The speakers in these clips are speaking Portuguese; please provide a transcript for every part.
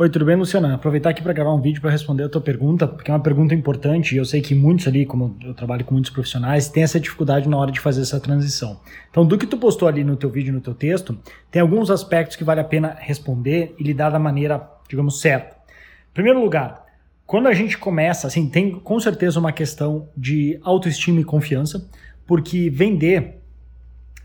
Oi, tudo bem, Luciana? Aproveitar aqui para gravar um vídeo para responder a tua pergunta, porque é uma pergunta importante e eu sei que muitos ali, como eu trabalho com muitos profissionais, têm essa dificuldade na hora de fazer essa transição. Então, do que tu postou ali no teu vídeo, no teu texto, tem alguns aspectos que vale a pena responder e lidar da maneira, digamos, certa. Em primeiro lugar, quando a gente começa, assim, tem com certeza uma questão de autoestima e confiança, porque vender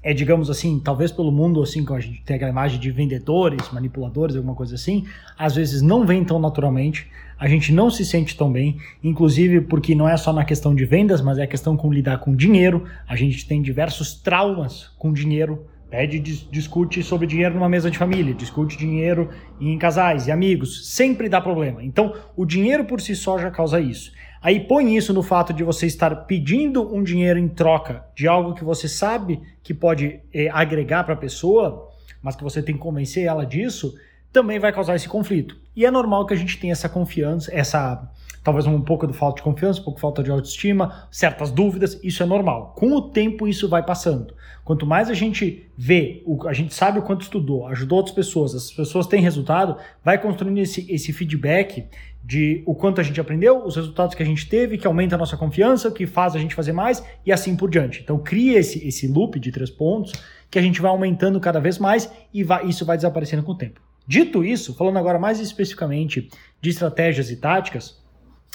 é, digamos assim, talvez pelo mundo, assim, que a gente tem aquela imagem de vendedores, manipuladores, alguma coisa assim, às vezes não vem tão naturalmente, a gente não se sente tão bem, inclusive porque não é só na questão de vendas, mas é a questão com lidar com dinheiro, a gente tem diversos traumas com dinheiro, pede, discute sobre dinheiro numa mesa de família, discute dinheiro em casais e amigos, sempre dá problema. Então, o dinheiro por si só já causa isso. Aí põe isso no fato de você estar pedindo um dinheiro em troca de algo que você sabe que pode é, agregar para a pessoa, mas que você tem que convencer ela disso, também vai causar esse conflito. E é normal que a gente tenha essa confiança, essa talvez um pouco de falta de confiança, um pouco de falta de autoestima, certas dúvidas, isso é normal. Com o tempo isso vai passando. Quanto mais a gente vê, a gente sabe o quanto estudou, ajudou outras pessoas, as pessoas têm resultado, vai construindo esse, esse feedback de o quanto a gente aprendeu, os resultados que a gente teve, que aumenta a nossa confiança, que faz a gente fazer mais e assim por diante. Então cria esse, esse loop de três pontos que a gente vai aumentando cada vez mais e vai, isso vai desaparecendo com o tempo. Dito isso, falando agora mais especificamente de estratégias e táticas,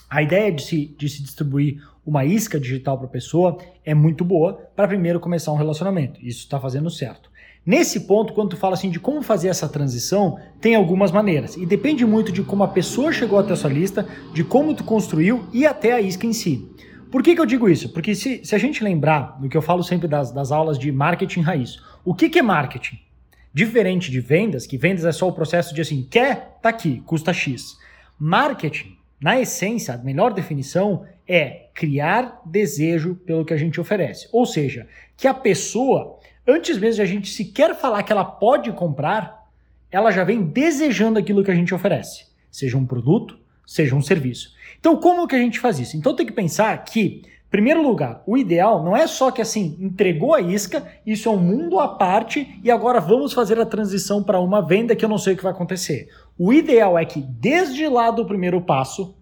a ideia de se, de se distribuir uma isca digital para a pessoa é muito boa para primeiro começar um relacionamento. Isso está fazendo certo. Nesse ponto, quando tu fala assim de como fazer essa transição, tem algumas maneiras. E depende muito de como a pessoa chegou até a sua lista, de como tu construiu e até a isca em si. Por que, que eu digo isso? Porque se, se a gente lembrar do que eu falo sempre das, das aulas de marketing raiz, o que, que é marketing? Diferente de vendas, que vendas é só o processo de assim, quer, tá aqui, custa X. Marketing, na essência, a melhor definição é criar desejo pelo que a gente oferece. Ou seja, que a pessoa antes mesmo de a gente sequer falar que ela pode comprar, ela já vem desejando aquilo que a gente oferece, seja um produto, seja um serviço. Então, como que a gente faz isso? Então, tem que pensar que, em primeiro lugar, o ideal não é só que assim, entregou a isca, isso é um mundo à parte e agora vamos fazer a transição para uma venda que eu não sei o que vai acontecer. O ideal é que, desde lá do primeiro passo,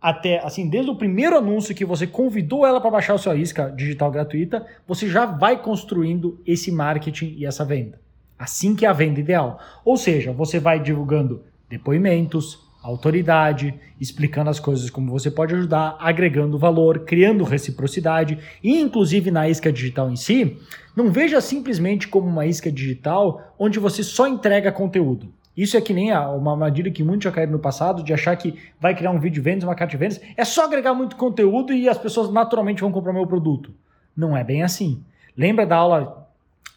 até, assim, desde o primeiro anúncio que você convidou ela para baixar a sua isca digital gratuita, você já vai construindo esse marketing e essa venda. Assim que é a venda ideal. Ou seja, você vai divulgando depoimentos, autoridade, explicando as coisas como você pode ajudar, agregando valor, criando reciprocidade e inclusive na isca digital em si, não veja simplesmente como uma isca digital onde você só entrega conteúdo. Isso é que nem uma armadilha que muitos já caíram no passado, de achar que vai criar um vídeo de vendas, uma carta de vendas, é só agregar muito conteúdo e as pessoas naturalmente vão comprar meu produto. Não é bem assim. Lembra da aula,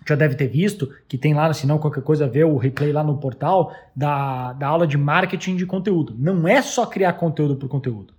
já deve ter visto, que tem lá, se não qualquer coisa, vê o replay lá no portal, da, da aula de marketing de conteúdo. Não é só criar conteúdo por conteúdo.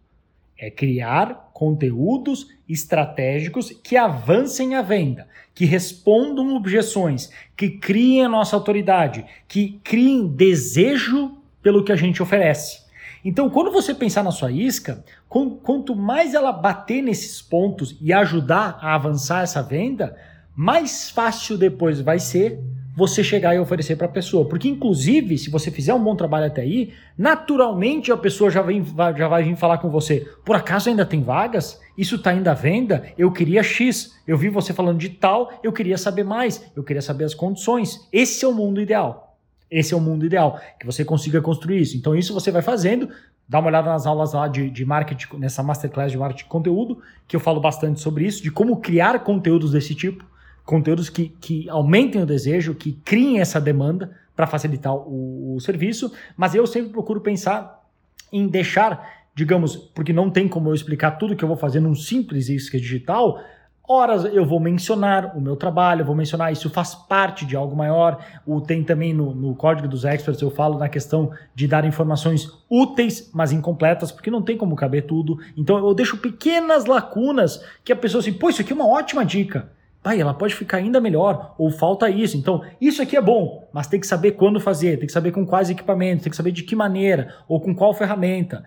É criar conteúdos estratégicos que avancem a venda, que respondam objeções, que criem a nossa autoridade, que criem desejo pelo que a gente oferece. Então, quando você pensar na sua isca, quanto mais ela bater nesses pontos e ajudar a avançar essa venda, mais fácil depois vai ser você chegar e oferecer para a pessoa. Porque, inclusive, se você fizer um bom trabalho até aí, naturalmente a pessoa já, vem, já vai vir falar com você. Por acaso ainda tem vagas? Isso está ainda à venda? Eu queria X. Eu vi você falando de tal, eu queria saber mais. Eu queria saber as condições. Esse é o mundo ideal. Esse é o mundo ideal, que você consiga construir isso. Então, isso você vai fazendo. Dá uma olhada nas aulas lá de, de marketing, nessa masterclass de marketing de conteúdo, que eu falo bastante sobre isso, de como criar conteúdos desse tipo conteúdos que, que aumentem o desejo, que criem essa demanda para facilitar o, o, serviço, mas eu sempre procuro pensar em deixar, digamos, porque não tem como eu explicar tudo que eu vou fazer num simples isca digital, horas eu vou mencionar o meu trabalho, vou mencionar isso faz parte de algo maior. O tem também no, no código dos experts eu falo na questão de dar informações úteis, mas incompletas, porque não tem como caber tudo. Então eu deixo pequenas lacunas que a pessoa assim, pô, isso aqui é uma ótima dica. Pai, ela pode ficar ainda melhor, ou falta isso. Então, isso aqui é bom, mas tem que saber quando fazer, tem que saber com quais equipamentos, tem que saber de que maneira, ou com qual ferramenta.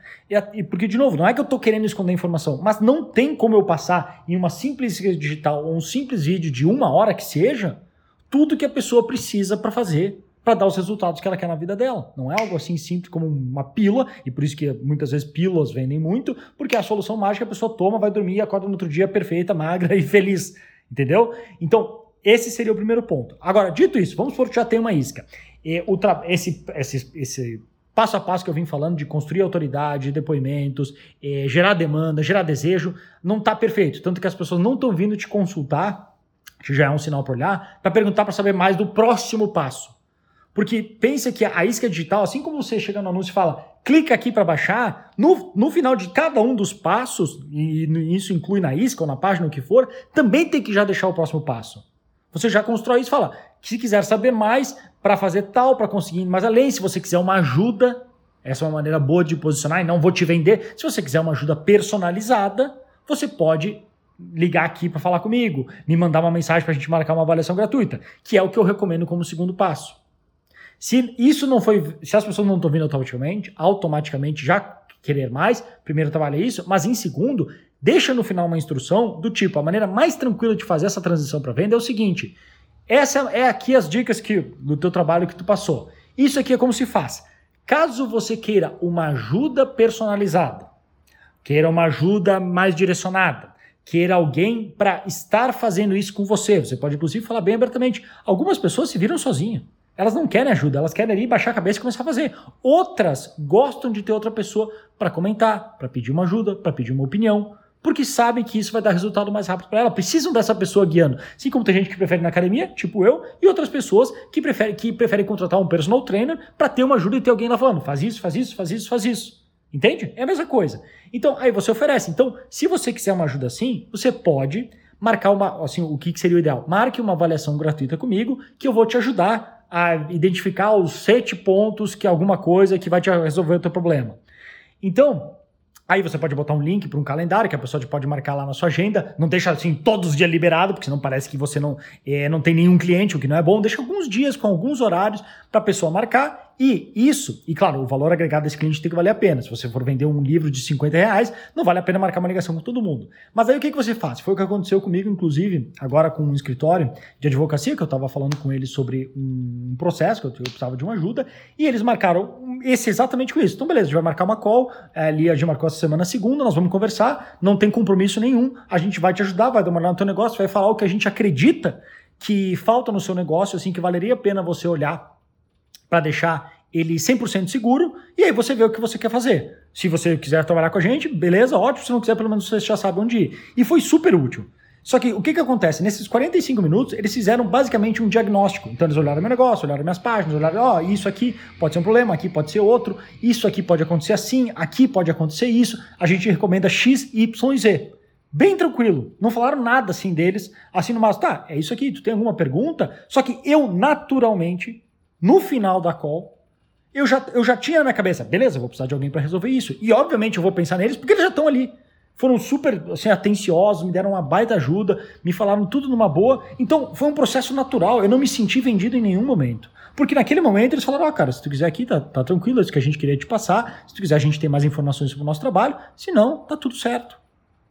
E, porque, de novo, não é que eu estou querendo esconder informação, mas não tem como eu passar em uma simples digital ou um simples vídeo de uma hora que seja, tudo que a pessoa precisa para fazer para dar os resultados que ela quer na vida dela. Não é algo assim simples como uma pílula, e por isso que muitas vezes pílulas vendem muito, porque é a solução mágica a pessoa toma, vai dormir e acorda no outro dia perfeita, magra e feliz. Entendeu? Então, esse seria o primeiro ponto. Agora, dito isso, vamos supor que já tem uma isca. Esse, esse, esse passo a passo que eu vim falando de construir autoridade, depoimentos, eh, gerar demanda, gerar desejo, não está perfeito. Tanto que as pessoas não estão vindo te consultar, que já é um sinal para olhar, para perguntar para saber mais do próximo passo. Porque pensa que a isca digital, assim como você chega no anúncio e fala, clica aqui para baixar, no, no final de cada um dos passos, e isso inclui na isca ou na página, o que for, também tem que já deixar o próximo passo. Você já constrói isso e fala, se quiser saber mais, para fazer tal, para conseguir mais além. Se você quiser uma ajuda, essa é uma maneira boa de posicionar e não vou te vender. Se você quiser uma ajuda personalizada, você pode ligar aqui para falar comigo, me mandar uma mensagem para a gente marcar uma avaliação gratuita, que é o que eu recomendo como segundo passo. Se isso não foi, se as pessoas não estão vindo automaticamente, automaticamente já querer mais, primeiro trabalha isso, mas em segundo, deixa no final uma instrução do tipo, a maneira mais tranquila de fazer essa transição para venda é o seguinte: essa é aqui as dicas que do teu trabalho que tu passou. Isso aqui é como se faz. Caso você queira uma ajuda personalizada, queira uma ajuda mais direcionada, queira alguém para estar fazendo isso com você, você pode inclusive falar bem abertamente. Algumas pessoas se viram sozinhas. Elas não querem ajuda, elas querem ir baixar a cabeça e começar a fazer. Outras gostam de ter outra pessoa para comentar, para pedir uma ajuda, para pedir uma opinião porque sabem que isso vai dar resultado mais rápido para ela. Precisam dessa pessoa guiando. Assim como tem gente que prefere na academia, tipo eu, e outras pessoas que preferem, que preferem contratar um personal trainer para ter uma ajuda e ter alguém lá falando: faz isso, faz isso, faz isso, faz isso. Entende? É a mesma coisa. Então, aí você oferece. Então, se você quiser uma ajuda assim, você pode marcar uma, assim, o que seria o ideal? Marque uma avaliação gratuita comigo que eu vou te ajudar a identificar os sete pontos que alguma coisa que vai te resolver o teu problema. Então, Aí você pode botar um link para um calendário que a pessoa pode marcar lá na sua agenda. Não deixa assim todos os dias liberado, porque senão parece que você não, é, não tem nenhum cliente, o que não é bom. Deixa alguns dias com alguns horários para a pessoa marcar e isso, e claro, o valor agregado desse cliente tem que valer a pena. Se você for vender um livro de 50 reais, não vale a pena marcar uma ligação com todo mundo. Mas aí o que, que você faz? Foi o que aconteceu comigo, inclusive, agora com um escritório de advocacia, que eu estava falando com eles sobre um processo, que eu, precisava de uma ajuda, e eles marcaram esse exatamente com isso. Então, beleza, a gente vai marcar uma call, é, ali a gente marcou essa semana segunda, nós vamos conversar, não tem compromisso nenhum, a gente vai te ajudar, vai dar uma olhada no teu negócio, vai falar o que a gente acredita que falta no seu negócio, assim, que valeria a pena você olhar para deixar ele 100% seguro, e aí você vê o que você quer fazer. Se você quiser trabalhar com a gente, beleza, ótimo. Se não quiser, pelo menos você já sabe onde ir. E foi super útil. Só que o que, que acontece? Nesses 45 minutos, eles fizeram basicamente um diagnóstico. Então, eles olharam meu negócio, olharam minhas páginas, olharam, ó, oh, isso aqui pode ser um problema, aqui pode ser outro, isso aqui pode acontecer assim, aqui pode acontecer isso, a gente recomenda X, Y e Z. Bem tranquilo, não falaram nada assim deles, assim no máximo, tá, é isso aqui, tu tem alguma pergunta? Só que eu, naturalmente, no final da call, eu já, eu já tinha na minha cabeça, beleza, vou precisar de alguém para resolver isso. E obviamente eu vou pensar neles porque eles já estão ali. Foram super assim, atenciosos, me deram uma baita ajuda, me falaram tudo numa boa. Então foi um processo natural, eu não me senti vendido em nenhum momento. Porque naquele momento eles falaram: Ó, oh, cara, se tu quiser aqui, tá, tá tranquilo, é isso que a gente queria te passar. Se tu quiser, a gente tem mais informações sobre o nosso trabalho. Se não, tá tudo certo.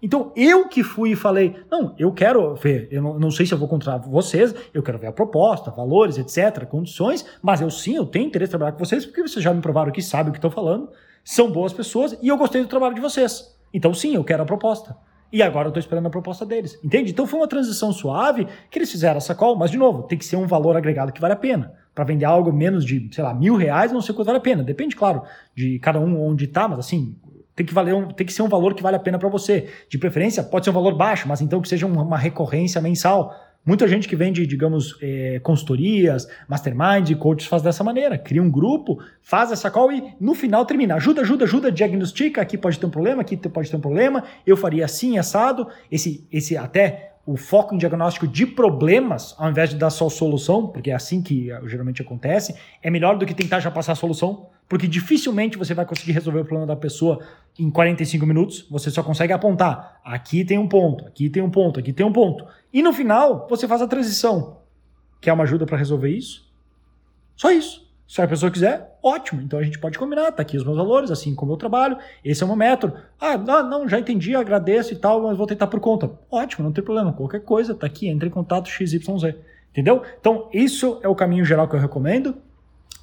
Então eu que fui e falei, não, eu quero ver, eu não, não, sei se eu vou contratar vocês, eu quero ver a proposta, valores, etc., condições, mas eu sim, eu tenho interesse em trabalhar com vocês, porque vocês já me provaram que sabem o que estão falando, são boas pessoas e eu gostei do trabalho de vocês. Então sim, eu quero a proposta. E agora eu estou esperando a proposta deles. Entende? Então foi uma transição suave que eles fizeram essa call, mas de novo, tem que ser um valor agregado que vale a pena. Para vender algo menos de, sei lá, mil reais, não sei quanto vale a pena. Depende, claro, de cada um onde está, mas assim, tem que, valer um, tem que ser um valor que vale a pena para você. De preferência, pode ser um valor baixo, mas então que seja uma recorrência mensal. Muita gente que vende, digamos, é, consultorias, masterminds e coaches faz dessa maneira. Cria um grupo, faz essa call e no final termina. Ajuda, ajuda, ajuda, diagnostica. Aqui pode ter um problema, aqui pode ter um problema. Eu faria assim, assado. Esse, esse até o foco em diagnóstico de problemas, ao invés de dar só solução, porque é assim que eh, geralmente acontece, é melhor do que tentar já passar a solução, porque dificilmente você vai conseguir resolver o problema da pessoa em 45 minutos, você só consegue apontar, aqui tem um ponto, aqui tem um ponto, aqui tem um ponto. E no final, você faz a transição. Quer uma ajuda para resolver isso? Só isso. Se a pessoa quiser, ótimo. Então a gente pode combinar, tá aqui os meus valores, assim como eu trabalho, esse é o meu método. Ah, não, já entendi, agradeço e tal, mas vou tentar por conta. Ótimo, não tem problema. Qualquer coisa, tá aqui, entre em contato XYZ. Entendeu? Então, isso é o caminho geral que eu recomendo.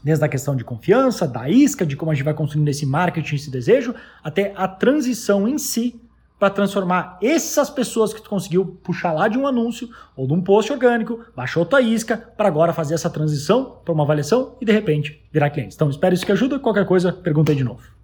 Desde a questão de confiança, da isca, de como a gente vai construindo esse marketing, esse desejo, até a transição em si para transformar essas pessoas que tu conseguiu puxar lá de um anúncio ou de um post orgânico, baixou tua isca, para agora fazer essa transição para uma avaliação e de repente virar cliente. Então espero isso que ajuda. Qualquer coisa, pergunta aí de novo.